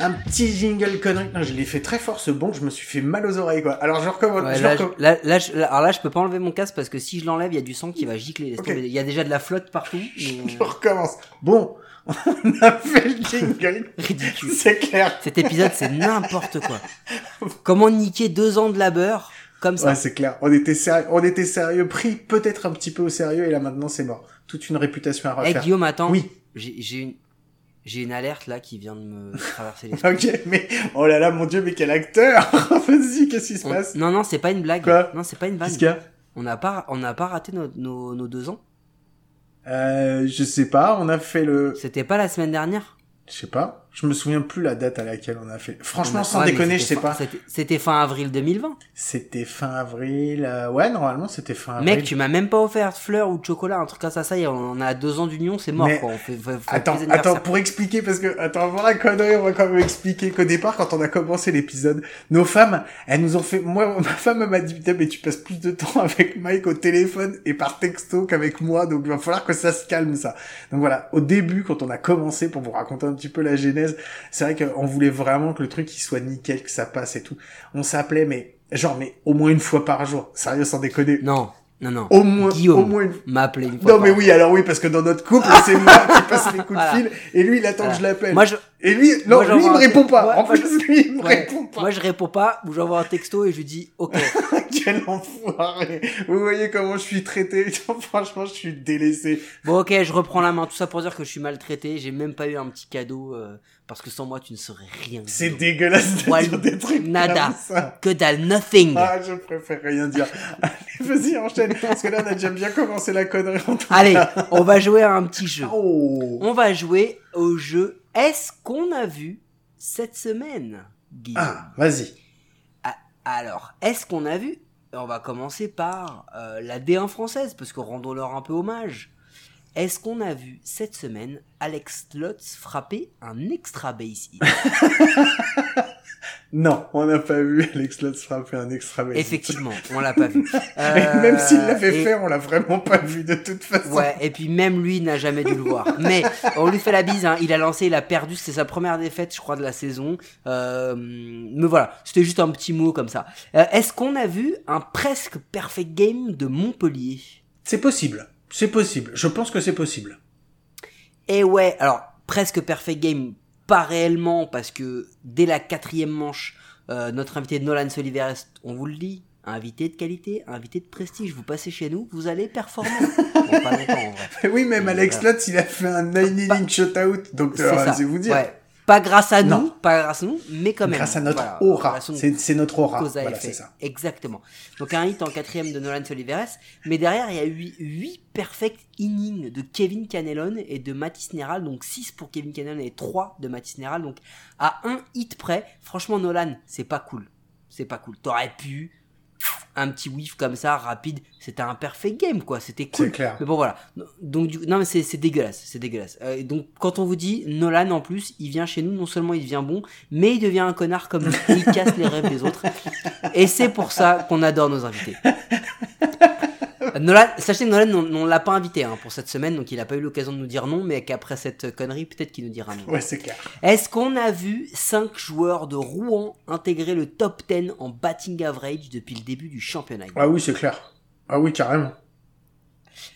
Un petit jingle connerie. Non, je l'ai fait très fort ce bon, je me suis fait mal aux oreilles quoi. Alors je recommence. Ouais, je là, recomm- je, là, là, je- là- alors là, je peux pas enlever mon casque parce que si je l'enlève, il y a du sang qui va gicler. Il y a déjà de la flotte partout. mais, je recommence. Bon, on a fait le jingle. Ridicule. C'est clair. Cet épisode, c'est n'importe quoi. Comment niquer deux ans de labeur comme ça Ouais, c'est clair. On était sérieux, on était sérieux, pris peut-être un petit peu au sérieux et là maintenant c'est mort. Toute une réputation à Eh refaire. Guillaume, attends. Oui. J'ai j'ai une, j'ai une alerte là qui vient de me traverser l'esprit. Ok, mais oh là là, mon dieu, mais quel acteur Vas-y, qu'est-ce qui se On- passe Non, non, c'est pas une blague. Quoi non, c'est pas une vanne. Qu'est-ce qu'il y a On n'a pas, on n'a pas raté nos, nos, nos deux ans. Euh, je sais pas, on a fait le... C'était pas la semaine dernière. Je sais pas, je me souviens plus la date à laquelle on a fait. Franchement, sans ouais, déconner, je sais fin- pas. c'était- fin avril 2020. C'était fin avril. euh, Ouais, normalement, c'était fin avril. Mec, tu m'as même pas offert de fleurs ou de chocolat, un truc comme ça. Ça y est, on a deux ans d'union, c'est mort. Mais- Quoi. On fait, Attends, attends, pour expliquer, parce que, attends, la connerie, on va quand même expliquer qu'au départ, quand on a commencé l'épisode, nos femmes, elles nous ont fait, moi, ma femme m'a dit, putain, mais tu passes plus de temps avec Mike au téléphone et par texto qu'avec moi, donc il va falloir que ça se calme, ça. Donc voilà, au début, quand on a commencé, pour vous raconter un petit peu la c'est vrai qu'on voulait vraiment que le truc, il soit nickel, que ça passe et tout. On s'appelait, mais, genre, mais au moins une fois par jour. Sérieux, sans déconner. Non, non, non. Au moins, Guillaume au moins une m'a appelé une fois. non mais oui, alors oui, parce que dans notre couple, c'est moi qui passe les coups de fil, et lui, il attend Voilà. que je l'appelle. Moi, je, Et lui, non, Moi, lui, il me répond pas. Ouais, en plus, lui, il me ouais. répond pas. Moi, je réponds pas, ou j'envoie un texto et je lui dis, ok. Quel enfoiré. Vous voyez comment je suis traité. Franchement, je suis délaissé. Bon, ok, je reprends la main. Tout ça pour dire que je suis maltraité. J'ai même pas eu un petit cadeau, euh, parce que sans moi, tu ne serais rien. C'est dégueulasse de Ouais, dire des trucs nada. comme ça. Que dalle, nothing. Ah, je préfère rien dire. Allez, vas-y, enchaîne. Parce que là, on a déjà bien commencé la connerie en tout Allez, cas. on va jouer à un petit jeu. Oh. On va jouer au jeu. Est-ce qu'on a vu cette semaine, Guillaume Ah, vas-y. Ah, Alors, est-ce qu'on a vu On va commencer par euh, la D1 française, parce que rendons-leur un peu hommage. Est-ce qu'on a vu cette semaine Alex Lutz frapper un extra base hit? Non, on n'a pas vu Alex Lutz frapper un extra base. Effectivement, on l'a pas vu. Et même s'il l'avait Euh, et- fait, on l'a vraiment pas vu de toute façon. Ouais, et puis même lui n'a jamais dû le voir. Mais on lui fait la bise, hein. il a lancé, il a perdu, c'est sa première défaite, je crois, de la saison. Euh, mais voilà, c'était juste un petit mot comme ça. Euh, Est-ce qu'on a vu un presque perfect game de Montpellier? C'est possible. C'est possible. Je pense que c'est possible. Et ouais, alors presque perfect game, pas réellement, parce que dès la quatrième manche, euh, notre invité Nolan Soliveres, on vous le dit, invité de qualité, invité de prestige, vous passez chez nous, vous allez performer. bon, pas longtemps en vrai. Oui, même Alex Lutz, il a fait un 9 inning shutout. Donc, euh, c'est vous dire. Ouais. Pas grâce à nous, Non. pas grâce à nous, mais quand même. Grâce à notre Voilà, aura. C'est notre aura. Voilà, c'est ça. Exactement. Donc un hit en quatrième de Nolan Soliveres, mais derrière il y a eu 8 perfect innings de Kevin Canelon et de Mathis Neral, donc 6 pour Kevin Canelon et 3 de Mathis Neral, donc à un hit près. Franchement Nolan, c'est pas cool. C'est pas cool. T'aurais pu un petit whiff comme ça rapide, c'était un perfect game quoi, c'était cool. Clair. Mais bon voilà. Donc du non mais c'est dégueulasse, c'est dégueulasse. Euh, donc quand on vous dit Nolan en plus, il vient chez nous, non seulement il devient bon, mais il devient un connard comme il casse les rêves des autres. Et c'est pour ça qu'on adore nos invités. Euh, Nolan, sachez que Nolan, on, on l'a pas invité hein, pour cette semaine, donc il a pas eu l'occasion de nous dire non, mais qu'après cette connerie, peut-être qu'il nous dira non. Ouais, c'est clair. Est-ce qu'on a vu 5 joueurs de Rouen intégrer le top 10 en batting average depuis le début du championnat? Ah oui, c'est clair. Ah oui, carrément.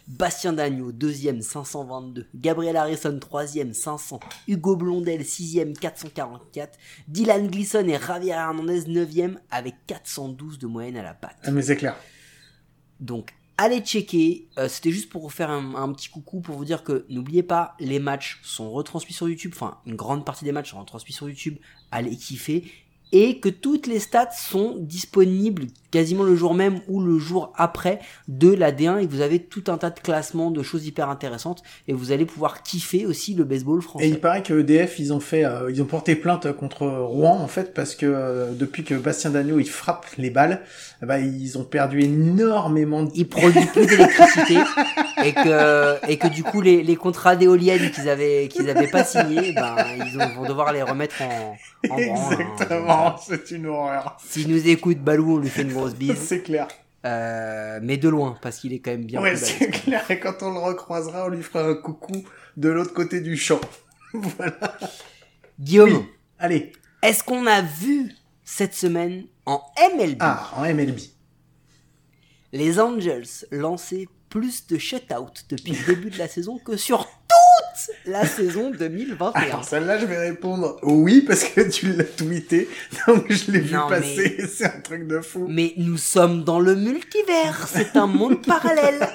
Bastien Dagneau, deuxième, 522. Gabriel Harrison, troisième, 500. Hugo Blondel, sixième, 444. Dylan Gleason et Javier Hernandez, neuvième, avec 412 de moyenne à la patte. Ah, mais c'est clair. Donc, allez checker. Euh, C'était juste pour vous faire un, un petit coucou, pour vous dire que n'oubliez pas, les matchs sont retransmis sur YouTube. Enfin, une grande partie des matchs sont retransmis sur YouTube. Allez kiffer. Et que toutes les stats sont disponibles quasiment le jour même ou le jour après de la D1 et vous avez tout un tas de classements de choses hyper intéressantes et vous allez pouvoir kiffer aussi le baseball Et français. il paraît que EDF, ils ont fait, euh, ils ont porté plainte contre Rouen, en fait, parce que euh, depuis que Bastien Dagneau, il frappe les balles, ben, ils ont perdu énormément de... il produit plus d'électricité et que et que du coup les, les contrats d'éoliennes qu'ils avaient qu'ils avaient pas signés ben ils ont- vont devoir les remettre en, en hein. Exactement, c'est une horreur. S'il nous écoute Balou on lui fait une grosse bise C'est clair. Euh, mais de loin parce qu'il est quand même bien ouais, c'est clair. Et quand on le recroisera, on lui fera un coucou de l'autre côté du champ. voilà. Guillaume Oui. Allez. est-ce qu'on a vu cette semaine en MLB Ah, en MLB. les Angels lançaient plus de shutout depuis le début de la saison que sur toute la saison 2021 Alors celle-là, je vais répondre oui parce que tu l'as tweeté, donc je l'ai vu passer. C'est un truc de fou. Mais nous sommes dans le multivers, c'est un monde parallèle.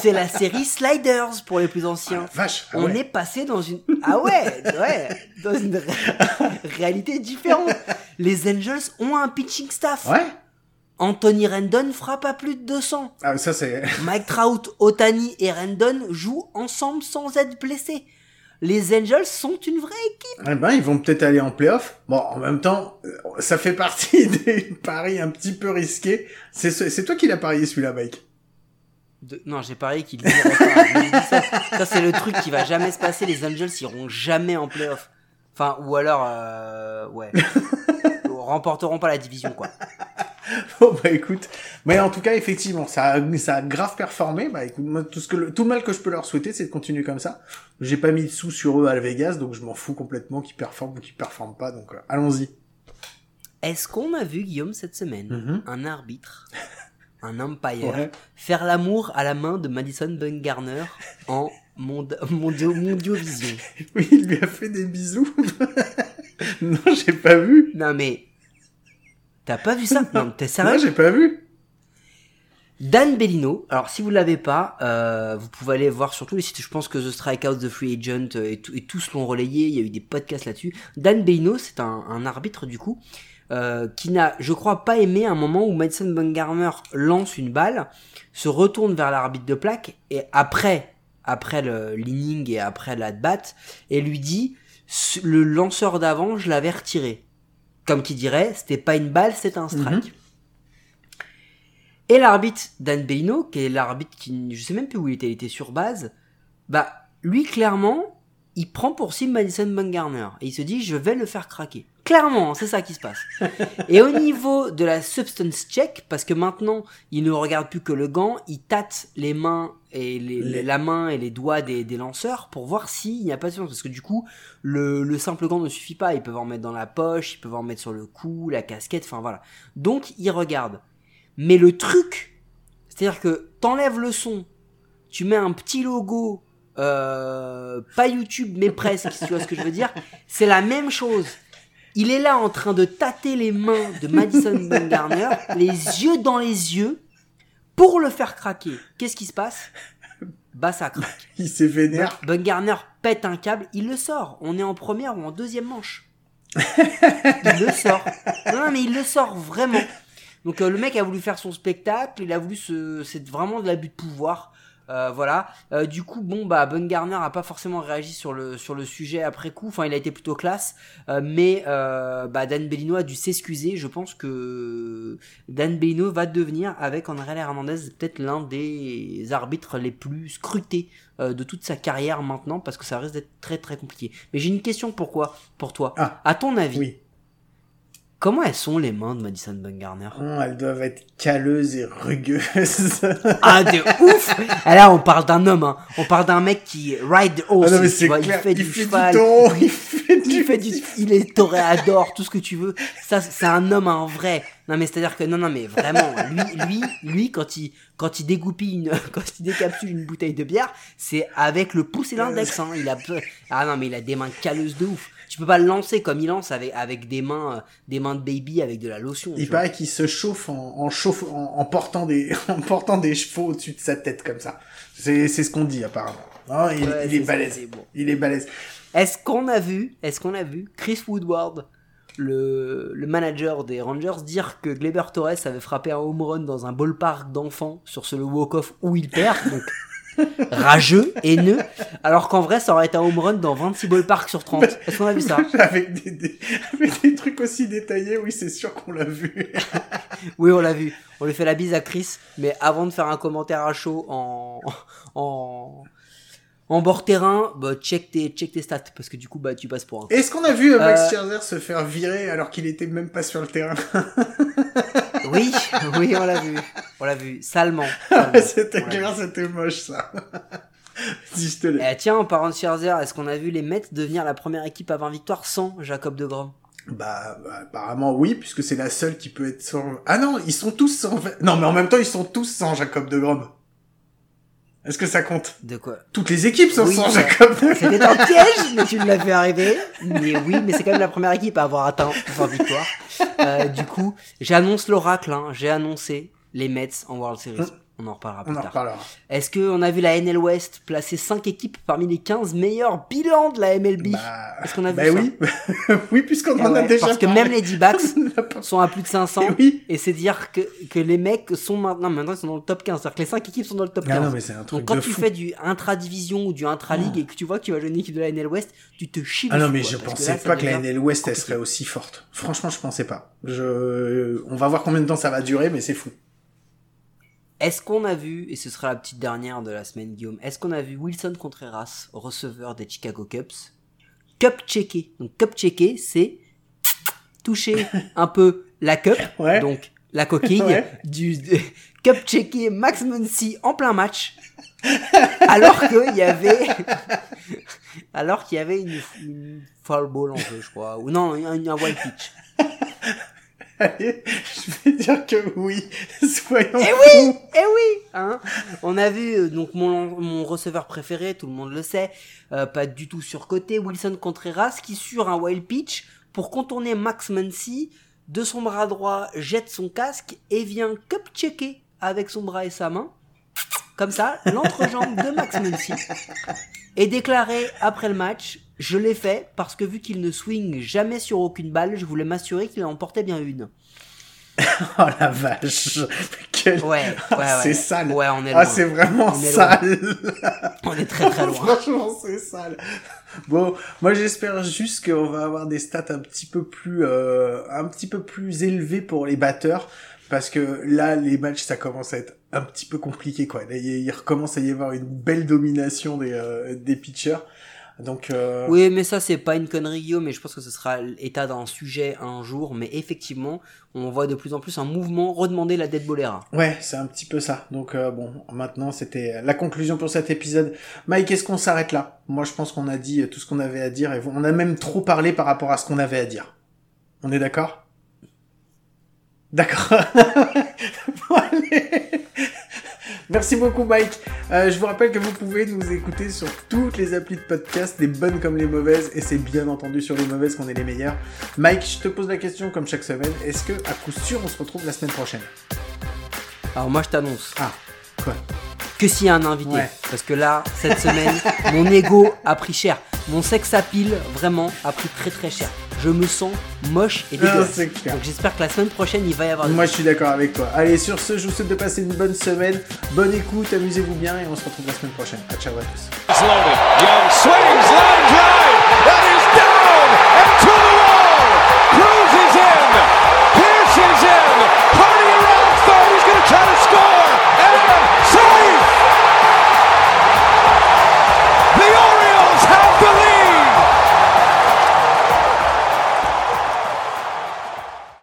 C'est la série Sliders pour les plus anciens. Vache. ah On ouais. est passé dans une ah ouais ouais dans une ré- réalité différente. Les Angels ont un pitching staff. Ouais. Anthony Rendon frappe à plus de 200. Ah, ça c'est. Mike Trout, Otani et Rendon jouent ensemble sans être blessés. Les Angels sont une vraie équipe. Eh ben, ils vont peut-être aller en playoff. Bon, en même temps, euh, ça fait partie des paris un petit peu risqués. C'est ce- c'est toi qui l'as parié celui-là, Mike? De- Non, j'ai parié qu'ils ça, ça, c'est le truc qui va jamais se passer. Les Angels iront jamais en playoff. Enfin, ou alors, euh, ouais, remporteront pas la division, quoi. Bon bah écoute, mais en tout cas effectivement ça a, ça a grave performé. Bah écoute, moi, tout ce que le, tout le mal que je peux leur souhaiter, c'est de continuer comme ça. J'ai pas mis de sous sur eux à Vegas, donc je m'en fous complètement qu'ils performent ou qu'ils performent pas. Donc euh, allons-y. Est-ce qu'on a vu Guillaume cette semaine Mhm. un arbitre, un umpire, Ouais. faire l'amour à la main de Madison Bumgarner en monde, mondio, mondiovision Oui, il lui a fait des bisous. non, j'ai pas vu. Non mais, t'as pas vu ça Non, t'es Non, sérieux j'ai pas vu. Dan Bellino, alors si vous l'avez pas, euh, vous pouvez aller voir sur tous les sites, je pense que The Strikeout, The Free Agent euh, et, tout- et tous l'ont relayé, il y a eu des podcasts là-dessus. Dan Bellino, c'est un, un arbitre du coup, euh, qui n'a, je crois, pas aimé un moment où Madison Bumgarner lance une balle, se retourne vers l'arbitre de plaque, et après après le l'inning et après la bat et lui dit "Ce- le lanceur d'avant, je l'avais retiré. Comme qui dirait, c'était pas une balle, c'était un strike. Et l'arbitre Dan Bellino, qui est l'arbitre qui, je sais même plus où il était, il était sur base, bah, lui, clairement, il prend pour cible Madison Bumgarner. Et il se dit, je vais le faire craquer. Clairement, c'est ça qui se passe. Et au niveau de la substance check, parce que maintenant, il ne regarde plus que le gant, il tâte les mains et les, Les- la main et les doigts des, des lanceurs pour voir s'il n'y a pas de substance. Parce que du coup, le, le simple gant ne suffit pas. Ils peuvent en mettre dans la poche, ils peuvent en mettre sur le cou, la casquette, enfin voilà. Donc, il regarde. Mais le truc, c'est-à-dire que t'enlèves le son, tu mets un petit logo, euh, pas YouTube, mais presque, si tu vois ce que je veux dire, c'est la même chose. Il est là en train de tâter les mains de Madison Bumgarner, les yeux dans les yeux, pour le faire craquer. Qu'est-ce qui se passe? Bah ça craque. Il s'est vénère. Bumgarner pète un câble, il le sort. On est en première ou en deuxième manche. il le sort. Non, mais il le sort vraiment. Donc euh, le mec a voulu faire son spectacle, il a voulu se, c'est vraiment de l'abus de pouvoir. Euh, voilà. Euh, du coup, bon bah Bumgarner a pas forcément réagi sur le sur le sujet après coup. Enfin, il a été plutôt classe, Euh, mais euh, bah Dan Bellino a dû s'excuser. Je pense que Dan Bellino va devenir avec André Hernandez peut-être l'un des arbitres les plus scrutés euh, de toute sa carrière maintenant parce que ça risque d'être très très compliqué. Mais j'ai une question pourquoi pour toi? Ah. À ton avis, Oui. Comment elles sont les mains de Madison Bumgarner? Oh, elles doivent être calleuses et rugueuses. Ah de ouf Et Là on parle d'un homme, hein. on parle d'un mec qui ride horse, Ah non, mais tu c'est vois, clair. il fait il du fait cheval, du il fait du... il fait du, il est toréador, tout ce que tu veux. Ça, c'est un homme en vrai. Non mais c'est à dire que non non mais vraiment, lui lui lui quand il quand il dégoupille une quand il décapsule une bouteille de bière, c'est avec le pouce et l'index. Hein. Il a ah non mais il a des mains calleuses de ouf. Tu peux pas le lancer comme il lance avec avec des mains euh, des mains de baby avec de la lotion. Il paraît qu'il se chauffe en, en, chauffe, en, en portant des, en portant des chevaux au-dessus de sa tête comme ça. C'est, c'est ce qu'on dit apparemment. Il, Ouais, il c'est est ça, balèze. c'est bon. Il est balèze. Est-ce qu'on a vu, est-ce qu'on a vu Chris Woodward, le, le manager des Rangers, dire que Gleber Torres avait frappé un home run dans un ballpark d'enfants sur ce le walk-off où il perd, donc rageux, haineux, alors qu'en vrai ça aurait été un home run dans 26 ballparks sur 30. Est-ce qu'on a vu ça? avec, des, des- avec des trucs aussi détaillés, oui, c'est sûr qu'on l'a vu. Oui, on l'a vu. On lui fait la bise à Chris, mais avant de faire un commentaire à chaud en en en bord terrain, bah check tes check tes stats parce que du coup bah tu passes pour un. Est-ce qu'on a vu euh, Max Euh, Scherzer se faire virer alors qu'il était même pas sur le terrain? Oui, oui, on l'a vu. On l'a vu. Salement. C'était Ouais. clair, c'était moche ça. si je te l'ai. Eh, tiens, en parlant de Scherzer, est-ce qu'on a vu les Mets devenir la première équipe à 20 victoires sans Jacob de Grom Bah, bah, apparemment oui, puisque c'est la seule qui peut être sans... Ah non, ils sont tous sans... Non, mais en même temps, ils sont tous sans Jacob de Grom. Est-ce que ça compte? De quoi? Toutes les équipes sont Oui, sans Jacob. C'était un piège, mais tu l'as fait arriver. Mais oui, mais c'est quand même la première équipe à avoir atteint 20 victoires. Euh, du coup, j'annonce l'oracle, hein. j'ai annoncé les Mets en World Series. On en reparlera plus On en tard. Est-ce qu'on a vu la NL West placer 5 équipes parmi les 15 meilleurs bilans de la MLB Bah, Est-ce qu'on a vu bah ça? oui, oui, puisqu'on Eh en a déjà Parce que parlé. même les D-backs sont à plus de 500. Et oui. Et c'est dire que, que les mecs sont maintenant, maintenant ils sont dans le top 15. C'est-à-dire que les 5 équipes sont dans le top 15. Ah non, mais c'est un truc Donc quand de tu fou. fais du intra-division ou du intra-league et que tu vois que tu vas jouer une équipe de la NL West, tu te chies Ah non, mais je que pensais là, pas que la NL West, elle serait aussi forte. Franchement, je pensais pas. Je... On va voir combien de temps ça va durer, mais c'est fou. Est-ce qu'on a vu, et ce sera la petite dernière de la semaine Guillaume, est-ce qu'on a vu Wilson Contreras, receveur des Chicago Cubs, cup checker Donc cup checker, c'est toucher un peu la cup, Ouais. donc la coquille, Ouais. du cup checker Max Muncy en plein match, alors qu'il y avait, alors qu'il y avait une, une foul ball en jeu, je crois, ou non, un, un wild pitch. Allez, je vais dire que oui. Soyons Eh oui, eh oui, hein. On a vu euh, donc mon mon receveur préféré, tout le monde le sait, euh, pas du tout surcoté, Wilson Contreras qui sur un wild pitch pour contourner Max Muncy de son bras droit jette son casque et vient cup checker avec son bras et sa main, comme ça, l'entrejambe de Max Muncy et déclaré après le match. Je l'ai fait parce que vu qu'il ne swing jamais sur aucune balle, je voulais m'assurer qu'il en portait bien une. Oh la vache. Quel- Ouais, Ah, ouais, ouais. c'est sale. Ouais, on est Ah, loin. c'est vraiment On est sale. On est très très loin. Franchement, c'est sale. Bon, moi j'espère juste qu'on va avoir des stats un petit peu plus, euh, un petit peu plus élevées pour les batteurs, parce que là, les matchs, ça commence à être un petit peu compliqué, quoi. Là, il recommence à y avoir une belle domination des, euh, des pitchers. Donc, euh, Oui, mais ça, c'est pas une connerie, Guillaume, mais je pense que ce sera l'état d'un sujet un jour. Mais effectivement, on voit de plus en plus un mouvement redemander la dead bolera. ouais, c'est un petit peu ça. Donc, euh, bon, maintenant, c'était la conclusion pour cet épisode. Mike, est-ce qu'on s'arrête là? Moi, je pense qu'on a dit tout ce qu'on avait à dire, et on a même trop parlé par rapport à ce qu'on avait à dire. On est d'accord? D'accord. Bon, allez. Merci beaucoup Mike. Euh, je vous rappelle que vous pouvez nous écouter sur toutes les applis de podcast, les bonnes comme les mauvaises, et c'est bien entendu sur les mauvaises qu'on est les meilleurs. Mike, je te pose la question comme chaque semaine, est-ce que à coup sûr on se retrouve la semaine prochaine? Alors moi, je t'annonce Ah, quoi? que s'il y a un invité. Ouais. Parce que là, cette semaine, mon ego a pris cher. Mon sexe à pile, vraiment, a pris très très cher. Je me sens moche et Ah, dégueulasse. Donc j'espère que la semaine prochaine, il va y avoir Moi je suis d'accord avec toi. Allez, sur ce, je vous souhaite de passer une bonne semaine, bonne écoute, amusez-vous bien, et on se retrouve la semaine prochaine. À ciao à tous.